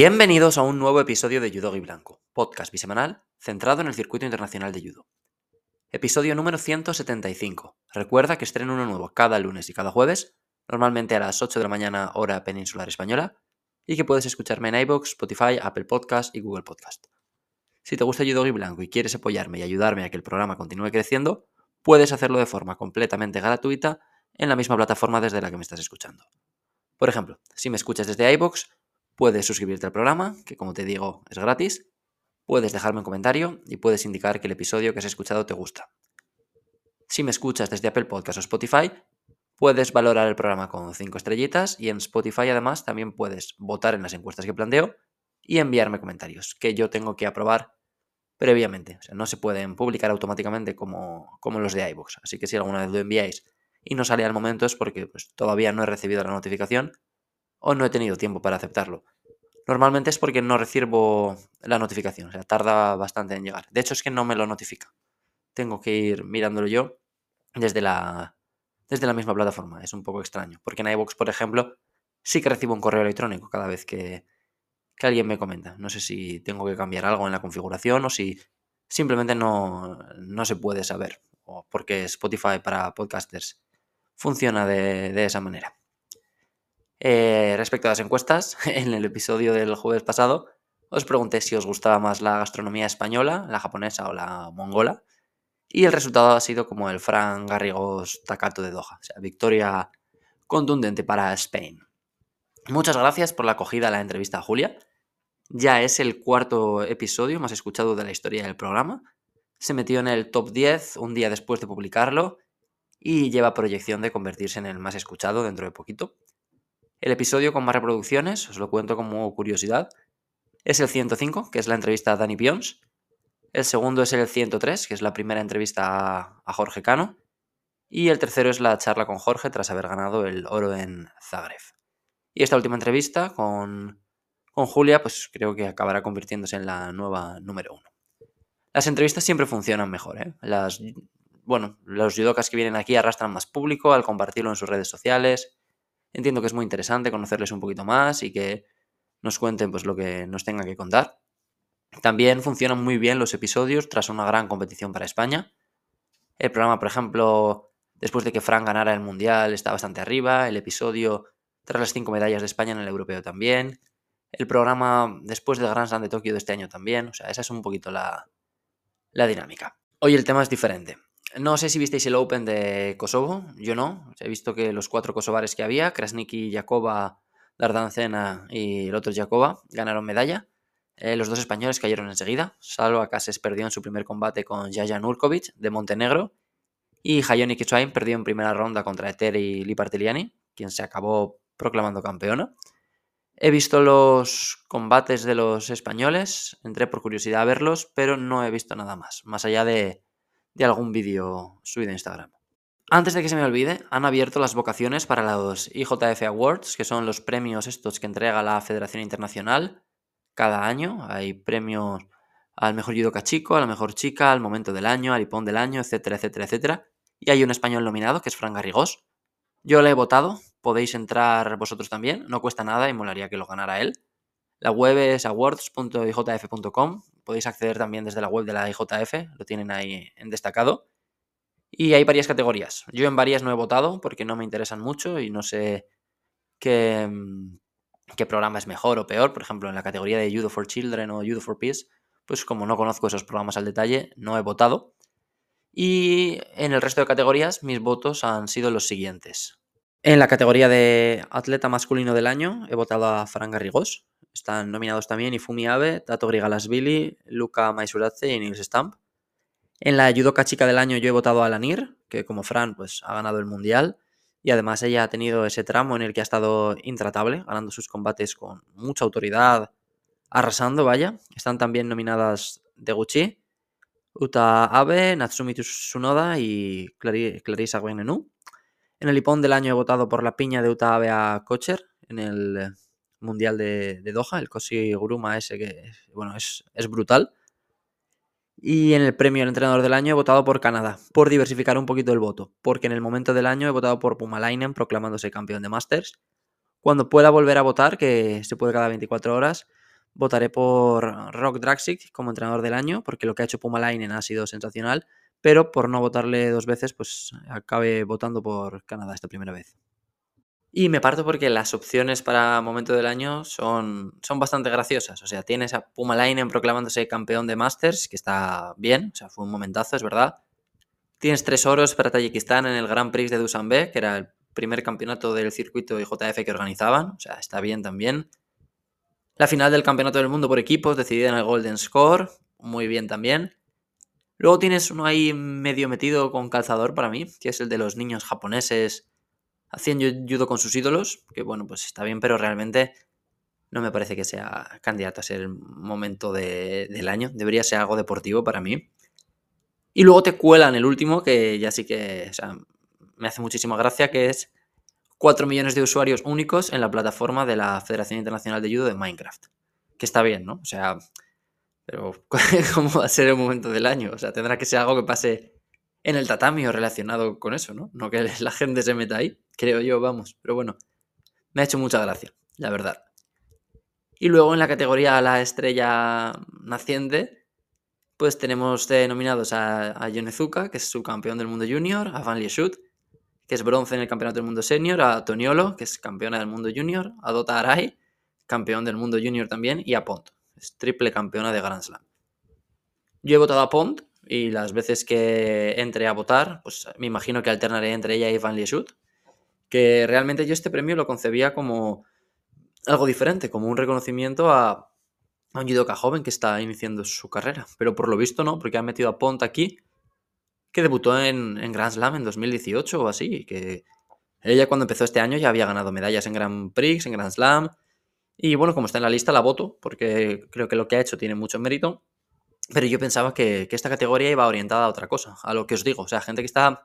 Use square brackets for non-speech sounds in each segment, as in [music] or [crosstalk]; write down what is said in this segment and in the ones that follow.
Bienvenidos a un nuevo episodio de Judo Blanco, podcast bisemanal centrado en el circuito internacional de judo. Episodio número 175. Recuerda que estreno uno nuevo cada lunes y cada jueves, normalmente a las 8 de la mañana hora peninsular española, y que puedes escucharme en iBox, Spotify, Apple Podcast y Google Podcast. Si te gusta Judo y Blanco y quieres apoyarme y ayudarme a que el programa continúe creciendo, puedes hacerlo de forma completamente gratuita en la misma plataforma desde la que me estás escuchando. Por ejemplo, si me escuchas desde iBox, puedes suscribirte al programa, que como te digo es gratis, puedes dejarme un comentario y puedes indicar que el episodio que has escuchado te gusta. Si me escuchas desde Apple Podcast o Spotify, puedes valorar el programa con 5 estrellitas y en Spotify además también puedes votar en las encuestas que planteo y enviarme comentarios que yo tengo que aprobar previamente. O sea, no se pueden publicar automáticamente como, como los de iVoox. Así que si alguna vez lo enviáis y no sale al momento es porque pues, todavía no he recibido la notificación o no he tenido tiempo para aceptarlo. Normalmente es porque no recibo la notificación, o sea, tarda bastante en llegar. De hecho, es que no me lo notifica. Tengo que ir mirándolo yo desde la, desde la misma plataforma. Es un poco extraño. Porque en iVoox, por ejemplo, sí que recibo un correo electrónico cada vez que, que alguien me comenta. No sé si tengo que cambiar algo en la configuración o si simplemente no, se puede saber. O porque Spotify para podcasters funciona de, esa manera. Eh, respecto a las encuestas, [laughs] en el episodio del jueves pasado os pregunté si os gustaba más la gastronomía española, la japonesa o la mongola. Y el resultado ha sido como el Fran Garrigos Takato de Doha. O sea, victoria contundente para Spain. Muchas gracias por la acogida a la entrevista a Julia. Ya es el cuarto episodio más escuchado de la historia del programa. Se metió en el top 10 un día después de publicarlo y lleva proyección de convertirse en el más escuchado dentro de poquito. El episodio con más reproducciones, os lo cuento como curiosidad, es el 105, que es la entrevista a Dani Pions. El segundo es el 103, que es la primera entrevista a Jorge Cano. Y el tercero es la charla con Jorge tras haber ganado el oro en Zagreb. Y esta última entrevista con con Julia, pues creo que acabará convirtiéndose en la nueva número uno. Las entrevistas siempre funcionan mejor, ¿eh? Las, bueno, los judokas que vienen aquí arrastran más público al compartirlo en sus redes sociales. Entiendo que es muy interesante conocerles un poquito más y que nos cuenten pues lo que nos tengan que contar. También funcionan muy bien los episodios tras una gran competición para España. El programa, por ejemplo, después de que Fran ganara el Mundial, está bastante arriba. El episodio tras las cinco medallas de España en el Europeo también el programa después del Grand Slam de Tokio de este año también. O sea, esa es un poquito la, dinámica. Hoy el tema es diferente. No sé si visteis el Open de Kosovo, yo no. He visto que los cuatro kosovares que había, Krasniki, Jakova, Dardancena y el otro Jakova, ganaron medalla. Eh, los dos españoles cayeron enseguida. Salva Cases perdió en su primer combate con Jaja Nurkovic de Montenegro. Y Hayoni Kitswain perdió en primera ronda contra Eteri Lipartiliani, quien se acabó proclamando campeona. He visto los combates de los españoles, entré por curiosidad a verlos, pero no he visto nada más, más allá de, algún vídeo subido a Instagram. Antes de que se me olvide, han abierto las vocaciones para los IJF Awards, que son los premios estos que entrega la Federación Internacional cada año. Hay premios al mejor judoka chico, a la mejor chica, al momento del año, al hipón del año, etcétera, etcétera, etcétera. Y hay un español nominado, que es Fran Garrigós. Yo le he votado, podéis entrar vosotros también, no cuesta nada y molaría que lo ganara él. La web es awards.ijf.com, podéis acceder también desde la web de la IJF, lo tienen ahí en destacado. Y hay varias categorías. Yo en varias no he votado porque no me interesan mucho y no sé qué, mm, qué programa es mejor o peor. Por ejemplo, en la categoría de Judo for Children o Judo for Peace, pues como no conozco esos programas al detalle, no he votado. Y en el resto de categorías mis votos han sido los siguientes. En la categoría de atleta masculino del año he votado a Fran Garrigós. Están nominados también Ifumi Abe, Tato Grigalasvili, Luca Maisuradze y Nils Stamp. En la judoka chica del año yo he votado a Lanir, que como Fran pues ha ganado el mundial y además ella ha tenido ese tramo en el que ha estado intratable, ganando sus combates con mucha autoridad, arrasando, vaya. Están también nominadas Deguchi, Uta Abe, Natsumi Tsunoda y Clarissa Guenenu. En el Ipón del año he votado por la piña de Utabe a Kocher en el Mundial de, Doha, el Koshi Guruma ese que, bueno, es, brutal. Y en el premio al entrenador del año he votado por Canadá, por diversificar un poquito el voto, porque en el momento del año he votado por Pumalainen proclamándose campeón de Masters. Cuando pueda volver a votar, que se puede cada 24 horas, votaré por Rock Draxic como entrenador del año, porque lo que ha hecho Pumalainen ha sido sensacional, pero por no votarle dos veces, pues acabe votando por Canadá esta primera vez. Y me parto porque las opciones para momento del año son, son bastante graciosas. O sea, tienes a Pumalainen proclamándose campeón de Masters, que está bien, o sea, fue un momentazo, es verdad. Tienes tres oros para Tayikistán en el Grand Prix de Dushanbe, que era el primer campeonato del circuito IJF que organizaban, o sea, está bien también. La final del Campeonato del Mundo por equipos, decidida en el Golden Score, muy bien también. Luego tienes uno ahí medio metido con calzador para mí, que es el de los niños japoneses haciendo judo con sus ídolos, que bueno, pues está bien, pero realmente no me parece que sea candidato a ser el momento del año. Debería ser algo deportivo para mí. Y luego te cuelan el último, que ya sí que me hace muchísima gracia, que es 4 millones de usuarios únicos en la plataforma de la Federación Internacional de Judo de Minecraft. Que está bien, ¿no? O sea, pero [laughs] ¿cómo va a ser el momento del año? O sea, tendrá que ser algo que pase en el tatami o relacionado con eso, ¿no? No que [laughs] la gente se meta ahí, creo yo, vamos. Pero bueno, me ha hecho mucha gracia, la verdad. Y luego en la categoría la estrella naciente, pues tenemos nominados a, a Yonezuka, que es subcampeón del mundo junior, a Van Lieshout, que es bronce en el campeonato del mundo senior, a Toniolo, que es campeona del mundo junior, a Dota Arai, campeón del mundo junior también, y a Pont, es triple campeona de Grand Slam. Yo he votado a Pont y las veces que entre a votar, pues me imagino que alternaré entre ella y Van Lieshout, que realmente yo este premio lo concebía como algo diferente, como un reconocimiento a, un judoka joven que está iniciando su carrera, pero por lo visto no, porque han metido a Pont aquí, que debutó en, en Grand Slam en 2018 o así, que ella cuando empezó este año ya había ganado medallas en Grand Prix, en Grand Slam, y bueno, como está en la lista la voto, porque creo que lo que ha hecho tiene mucho mérito, pero yo pensaba que, esta categoría iba orientada a otra cosa, a lo que os digo. O sea, gente que está.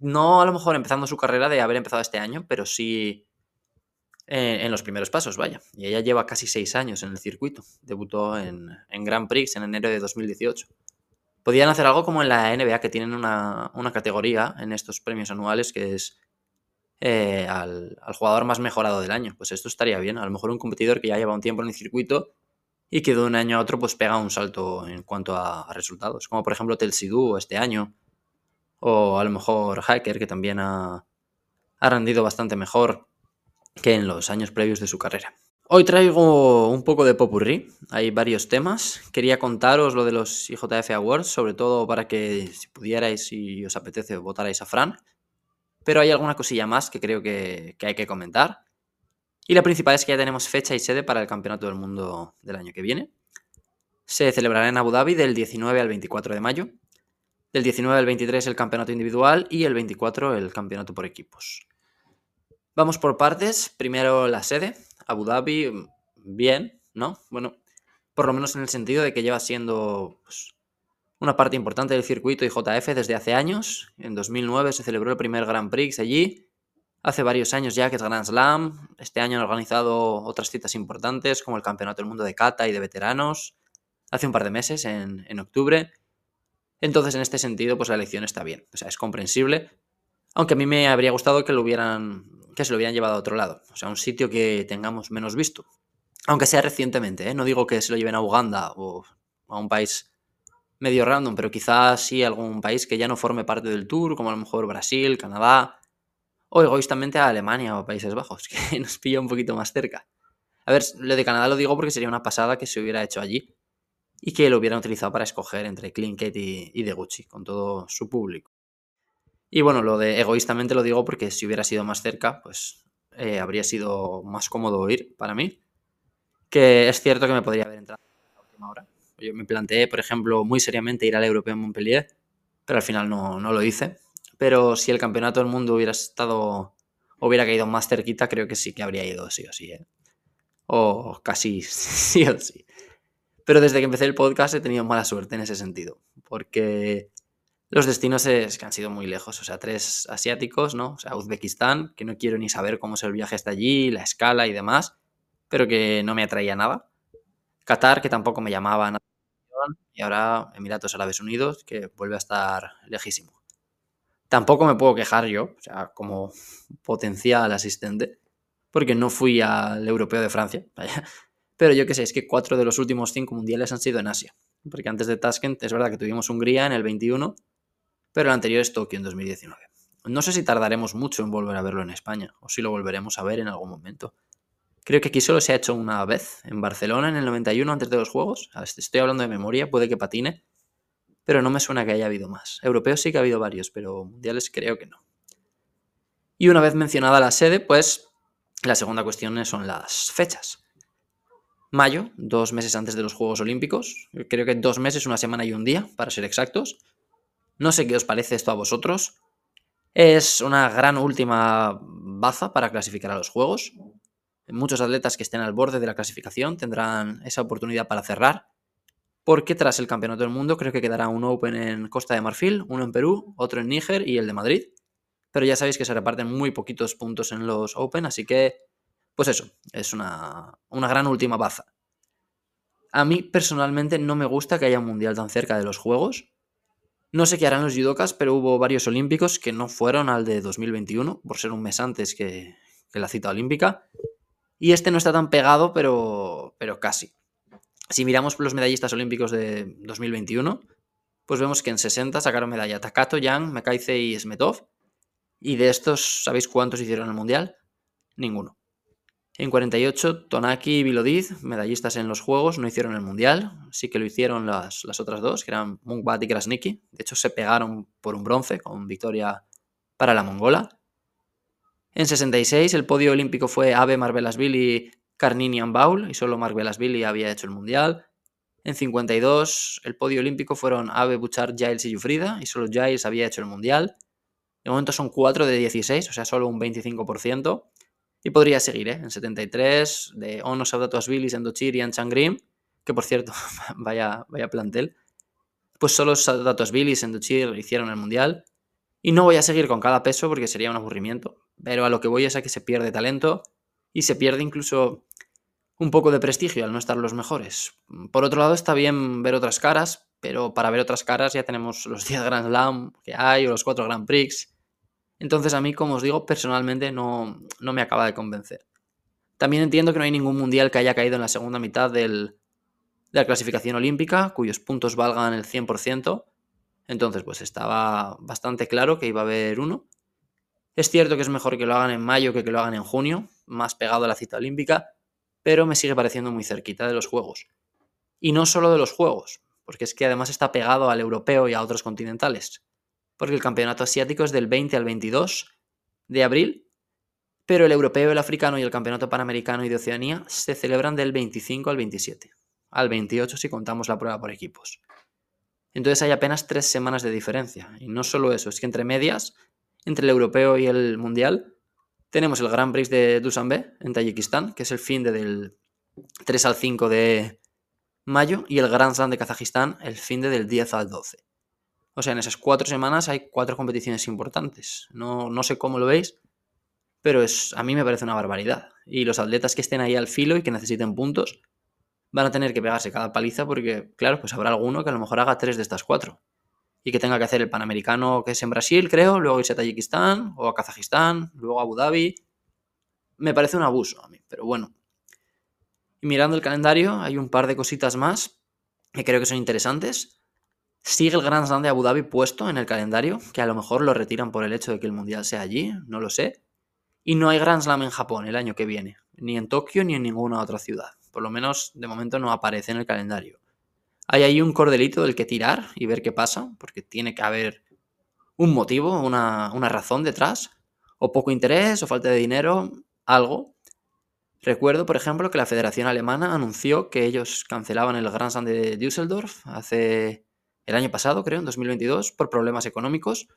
No a lo mejor empezando su carrera de haber empezado este año, pero sí en, los primeros pasos, vaya. Y ella lleva casi seis años en el circuito. Debutó en, en Grand Prix en enero de 2018. Podían hacer algo como en la NBA, que tienen una, categoría en estos premios anuales que es eh, al, al, jugador más mejorado del año. Pues esto estaría bien. A lo mejor un competidor que ya lleva un tiempo en el circuito y que de un año a otro pues pega un salto en cuanto a, resultados, como por ejemplo Telsidu este año, o a lo mejor Hacker, que también ha, ha rendido bastante mejor que en los años previos de su carrera. Hoy traigo un poco de popurrí, hay varios temas. Quería contaros lo de los IJF Awards, sobre todo para que si pudierais y os apetece votarais a Fran. Pero hay alguna cosilla más que creo que, que hay que comentar. Y la principal es que ya tenemos fecha y sede para el Campeonato del Mundo del año que viene. Se celebrará en Abu Dhabi del 19 al 24 de mayo. Del 19 al 23 el campeonato individual y el 24 el campeonato por equipos. Vamos por partes. Primero la sede. Abu Dhabi, bien, ¿no? Bueno, por lo menos en el sentido de que lleva siendo pues, una parte importante del circuito IJF desde hace años. En 2009 se celebró el primer Grand Prix allí hace varios años ya que es Grand Slam. Este año han organizado otras citas importantes como el Campeonato del Mundo de Kata y de Veteranos. Hace un par de meses, en, octubre. Entonces, en este sentido, pues la elección está bien. O sea, es comprensible. Aunque a mí me habría gustado que lo hubieran. que se lo hubieran llevado a otro lado. O sea, un sitio que tengamos menos visto. Aunque sea recientemente, ¿eh? No digo que se lo lleven a Uganda o a un país medio random, pero quizás sí algún país que ya no forme parte del tour, como a lo mejor Brasil, Canadá, o egoístamente a Alemania o Países Bajos, [laughs] que nos pilla un poquito más cerca. A ver, lo de Canadá lo digo porque sería una pasada que se hubiera hecho allí y que lo hubieran utilizado para escoger entre Klinket y, y de Gucci, con todo su público. Y bueno, lo de egoístamente lo digo porque si hubiera sido más cerca, pues eh, habría sido más cómodo ir para mí. Que es cierto que me podría haber entrado a la última hora. Yo me planteé, por ejemplo, muy seriamente ir al Europeo en Montpellier, pero al final no, no lo hice pero si el campeonato del mundo hubiera estado, hubiera caído más cerquita, creo que sí que habría ido sí o sí, ¿eh? O casi [laughs] sí o sí. Pero desde que empecé el podcast he tenido mala suerte en ese sentido, porque los destinos es que han sido muy lejos, o sea, tres asiáticos, ¿no? O sea, Uzbekistán, que no quiero ni saber cómo es el viaje hasta allí, la escala y demás, pero que no me atraía nada. Qatar, que tampoco me llamaba nada. Y ahora Emiratos Árabes Unidos, que vuelve a estar lejísimo. Tampoco me puedo quejar yo, o sea, como potencial asistente, porque no fui al europeo de Francia, [laughs] Pero yo qué sé, es que cuatro de los últimos cinco mundiales han sido en Asia. Porque antes de Tashkent es verdad que tuvimos Hungría en el 21, pero el anterior es Tokio en 2019. No sé si tardaremos mucho en volver a verlo en España, o si lo volveremos a ver en algún momento. Creo que aquí solo se ha hecho una vez, en Barcelona en el 91, antes de los Juegos. Estoy hablando de memoria, puede que patine, pero no me suena que haya habido más. Europeos sí que ha habido varios, pero mundiales creo que no. Y una vez mencionada la sede, pues la segunda cuestión son las fechas. Mayo, dos meses antes de los Juegos Olímpicos. Creo que dos meses, una semana y un día, para ser exactos. No sé qué os parece esto a vosotros. Es una gran última baza para clasificar a los Juegos. Muchos atletas que estén al borde de la clasificación tendrán esa oportunidad para cerrar. Porque tras el Campeonato del Mundo creo que quedará un Open en Costa de Marfil, uno en Perú, otro en Níger y el de Madrid. Pero ya sabéis que se reparten muy poquitos puntos en los Open, así que pues eso, es una, gran última baza. A mí personalmente no me gusta que haya un mundial tan cerca de los Juegos. No sé qué harán los judokas, pero hubo varios olímpicos que no fueron al de 2021, por ser un mes antes que, la cita olímpica. Y este no está tan pegado, pero, pero casi. Si miramos los medallistas olímpicos de 2021, pues vemos que en 60 sacaron medalla Takato, Yang, Mekaise y Smetov. Y de estos, ¿sabéis cuántos hicieron el mundial? Ninguno. En 48, Tonaki y Vilodiz, medallistas en los Juegos, no hicieron el Mundial. Sí que lo hicieron las, otras dos, que eran Mungbat y Krasniki. De hecho, se pegaron por un bronce con victoria para la mongola. En 66, el podio olímpico fue Abe Marvelasvili, Karninian Baul, y solo Marvelasvili había hecho el Mundial. En 52, el podio olímpico fueron Abe, Buchar, Giles y Jufrida, y solo Giles había hecho el Mundial. De momento son 4 de 16, o sea, solo un 25%. Y podría seguir, ¿eh? En 73, de Ono, Saudatuasvili, Sendochir y Anchangrim, que por cierto, [laughs] vaya, vaya plantel. Pues solo Saudatuasvili y Sendochir hicieron el mundial. Y no voy a seguir con cada peso porque sería un aburrimiento. Pero a lo que voy es a que se pierde talento y se pierde incluso un poco de prestigio al no estar los mejores. Por otro lado, está bien ver otras caras, pero para ver otras caras ya tenemos los [laughs] 10 Grand Slam que hay o los 4 Grand Prix. Entonces a mí, como os digo, personalmente no, me acaba de convencer. También entiendo que no hay ningún mundial que haya caído en la segunda mitad de la clasificación olímpica, cuyos puntos valgan el 100%. Entonces, pues estaba bastante claro que iba a haber uno. Es cierto que es mejor que lo hagan en mayo que que lo hagan en junio, más pegado a la cita olímpica, pero me sigue pareciendo muy cerquita de los Juegos. Y no solo de los Juegos, porque es que además está pegado al europeo y a otros continentales porque el campeonato asiático es del 20 al 22 de abril, pero el europeo, el africano y el campeonato panamericano y de Oceanía se celebran del 25 al 27, al 28 si contamos la prueba por equipos. Entonces hay apenas tres semanas de diferencia. Y no solo eso, es que entre medias, entre el europeo y el mundial, tenemos el Grand Prix de Dushanbe en Tayikistán, que es el fin de del 3 al 5 de mayo, y el Grand Slam de Kazajistán el fin de del 10 al 12. O sea, en esas cuatro semanas hay cuatro competiciones importantes. No, no sé cómo lo veis, pero es, a mí me parece una barbaridad. Y los atletas que estén ahí al filo y que necesiten puntos van a tener que pegarse cada paliza porque, claro, pues habrá alguno que a lo mejor haga tres de estas cuatro. Y que tenga que hacer el Panamericano que es en Brasil, creo, luego irse a Tayikistán o a Kazajistán, luego a Abu Dhabi. Me parece un abuso a mí, pero bueno. Y mirando el calendario, hay un par de cositas más que creo que son interesantes. Sigue el Grand Slam de Abu Dhabi puesto en el calendario, que a lo mejor lo retiran por el hecho de que el Mundial sea allí, no lo sé. Y no hay Grand Slam en Japón el año que viene, ni en Tokio ni en ninguna otra ciudad. Por lo menos de momento no aparece en el calendario. Hay ahí un cordelito del que tirar y ver qué pasa, porque tiene que haber un motivo, una, razón detrás, o poco interés, o falta de dinero, algo. Recuerdo, por ejemplo, que la Federación Alemana anunció que ellos cancelaban el Grand Slam de Düsseldorf hace el año pasado, creo, en 2022, por problemas económicos.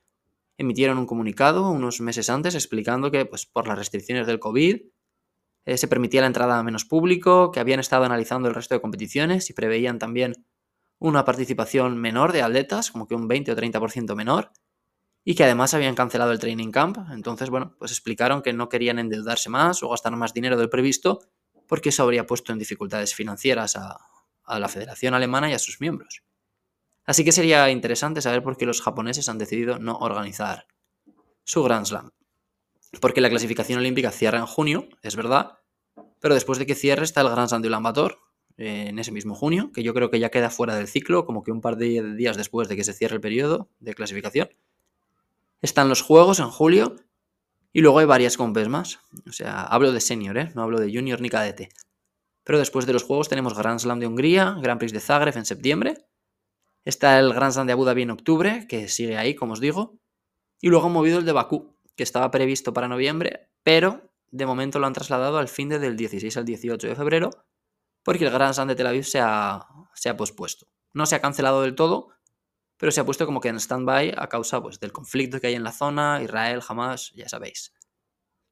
Emitieron un comunicado unos meses antes explicando que pues, por las restricciones del COVID eh, se permitía la entrada a menos público, que habían estado analizando el resto de competiciones y preveían también una participación menor de atletas, como que un 20 o 30% menor, y que además habían cancelado el training camp. Entonces, bueno, pues explicaron que no querían endeudarse más o gastar más dinero del previsto, porque eso habría puesto en dificultades financieras a la Federación Alemana y a sus miembros. Así que sería interesante saber por qué los japoneses han decidido no organizar su Grand Slam. Porque la clasificación olímpica cierra en junio, es verdad, Pero después de que cierre está el Grand Slam de Ulan Bator, eh, en ese mismo junio, que yo creo que ya queda fuera del ciclo, como que un par de días después de que se cierre el periodo de clasificación. Están los Juegos en julio y luego hay varias compes más. O sea, hablo de senior, ¿eh? no hablo de junior ni cadete. Pero después de los Juegos tenemos Grand Slam de Hungría, Grand Prix de Zagreb en septiembre. Está el Grand Slam de Abu Dhabi en octubre, que sigue ahí, como os digo. Y luego han movido el de Bakú, que estaba previsto para noviembre, pero de momento lo han trasladado al fin de del 16 al 18 de febrero, porque el Grand Slam de Tel Aviv se ha, se ha pospuesto. No se ha cancelado del todo, pero se ha puesto como que en stand-by a causa pues, del conflicto que hay en la zona, Israel, Hamas, ya sabéis.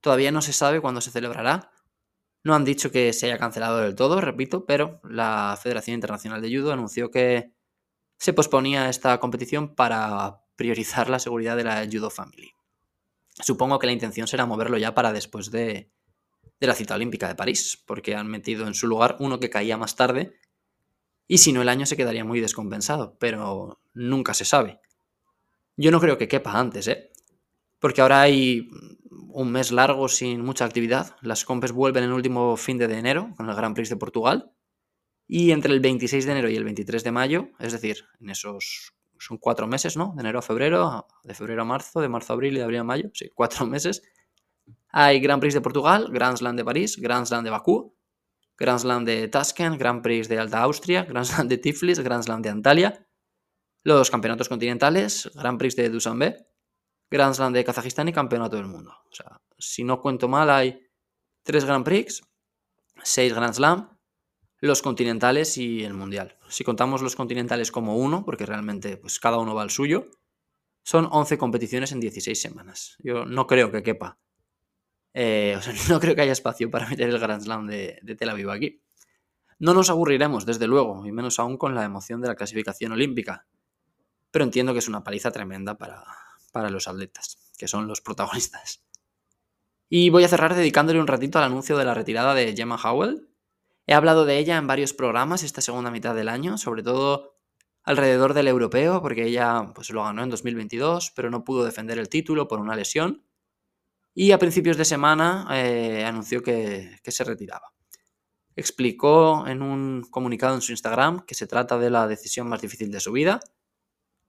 Todavía no se sabe cuándo se celebrará. No han dicho que se haya cancelado del todo, repito, pero la Federación Internacional de Judo anunció que se posponía esta competición para priorizar la seguridad de la Judo Family. Supongo que la intención será moverlo ya para después de, de la cita olímpica de París, porque han metido en su lugar uno que caía más tarde y si no el año se quedaría muy descompensado, pero nunca se sabe. Yo no creo que quepa antes, ¿eh? Porque ahora hay un mes largo sin mucha actividad. Las compes vuelven el último fin de enero con el Grand Prix de Portugal. Y entre el 26 de enero y el 23 de mayo, es decir, en esos son cuatro meses, ¿no? De enero a febrero, de febrero a marzo, de marzo a abril y de abril a mayo, sí, cuatro meses. Hay Grand Prix de Portugal, Grand Slam de París, Grand Slam de Bakú, Grand Slam de Tashkent, Grand Prix de Alta Austria, Grand Slam de Tiflis, Grand Slam de Antalya, los campeonatos continentales, Grand Prix de Dushanbe, Grand Slam de Kazajistán y Campeonato del Mundo. O sea, si no cuento mal, hay tres Grand Prix, seis Grand Slam, los continentales y el Mundial. Si contamos los continentales como uno, porque realmente pues, cada uno va al suyo, son 11 competiciones en 16 semanas. Yo no creo que quepa eh, [laughs] no creo que haya espacio para meter el Grand Slam de, Tel Aviv aquí. No nos aburriremos, desde luego, y menos aún con la emoción de la clasificación olímpica. Pero entiendo que es una paliza tremenda para, para los atletas, que son los protagonistas. Y voy a cerrar dedicándole un ratito al anuncio de la retirada de Gemma Howell. He hablado de ella en varios programas esta segunda mitad del año, sobre todo alrededor del europeo, porque ella pues, lo ganó en 2022, pero no pudo defender el título por una lesión y a principios de semana eh, anunció que, se retiraba. Explicó en un comunicado en su Instagram que se trata de la decisión más difícil de su vida,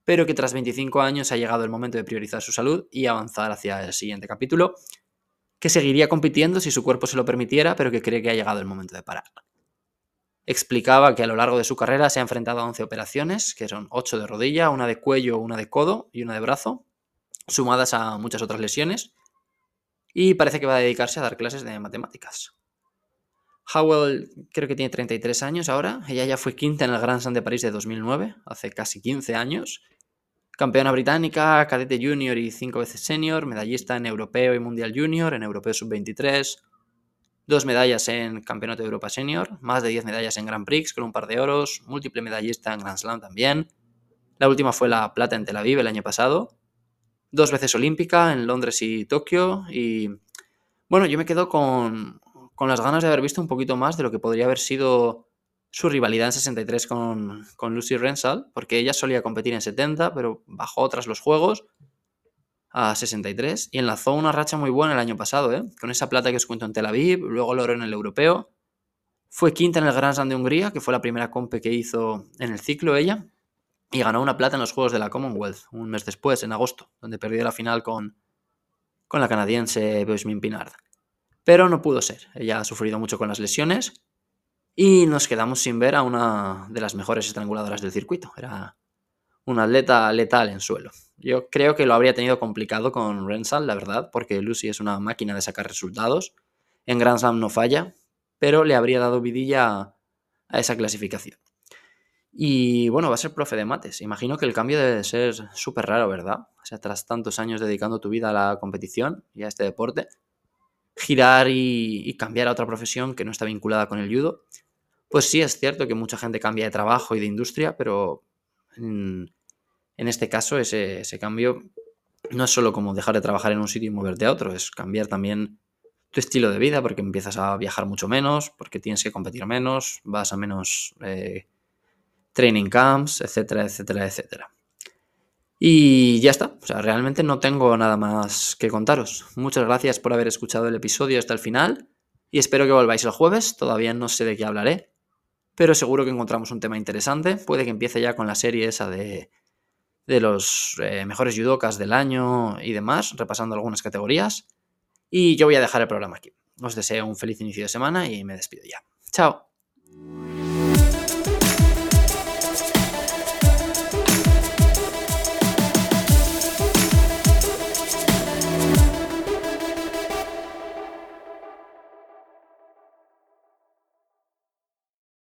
pero que tras 25 años ha llegado el momento de priorizar su salud y avanzar hacia el siguiente capítulo, que seguiría compitiendo si su cuerpo se lo permitiera, pero que cree que ha llegado el momento de parar. Explicaba que a lo largo de su carrera se ha enfrentado a 11 operaciones, que son 8 de rodilla, una de cuello, una de codo y una de brazo, sumadas a muchas otras lesiones, y parece que va a dedicarse a dar clases de matemáticas. Howell creo que tiene 33 años ahora, ella ya fue quinta en el Grand Slam de París de 2009, hace casi 15 años. Campeona británica, cadete junior y cinco veces senior, medallista en europeo y mundial junior, en europeo sub-23, dos medallas en Campeonato de Europa Senior, más de 10 medallas en Grand Prix con un par de oros, múltiple medallista en Grand Slam también. La última fue la plata en Tel Aviv el año pasado dos veces olímpica en Londres y Tokio. Y bueno, yo me quedo con, las ganas de haber visto un poquito más de lo que podría haber sido su rivalidad en 63 con, con Lucy Rensal, porque ella solía competir en 70, pero bajó tras los Juegos a 63 y enlazó una racha muy buena el año pasado, ¿eh? con esa plata que os cuento en Tel Aviv, luego logró en el europeo. Fue quinta en el Grand Slam de Hungría, que fue la primera compe que hizo en el ciclo ella y ganó una plata en los Juegos de la Commonwealth un mes después, en agosto, donde perdió la final con, con la canadiense Boismin Pinard. Pero no pudo ser, ella ha sufrido mucho con las lesiones y nos quedamos sin ver a una de las mejores estranguladoras del circuito. Era una atleta letal en suelo. Yo creo que lo habría tenido complicado con Rensal, la verdad, porque Lucy es una máquina de sacar resultados. En Grand Slam no falla, pero le habría dado vidilla a esa clasificación. Y bueno, va a ser profe de mates. Imagino que el cambio debe ser súper raro, ¿verdad? O sea, tras tantos años dedicando tu vida a la competición y a este deporte, girar y, cambiar a otra profesión que no está vinculada con el judo. Pues sí, es cierto que mucha gente cambia de trabajo y de industria, pero en, este caso ese, ese cambio no es solo como dejar de trabajar en un sitio y moverte a otro, es cambiar también tu estilo de vida porque empiezas a viajar mucho menos, porque tienes que competir menos, vas a menos eh, training camps, etcétera, etcétera, etcétera. Y ya está, o sea, realmente no tengo nada más que contaros. Muchas gracias por haber escuchado el episodio hasta el final. y espero que volváis el jueves, todavía no sé de qué hablaré, pero seguro que encontramos un tema interesante, puede que empiece ya con la serie esa de, de los eh, mejores judokas del año y demás, repasando algunas categorías, y yo voy a dejar el programa aquí. Os deseo un feliz inicio de semana y me despido ya. Chao.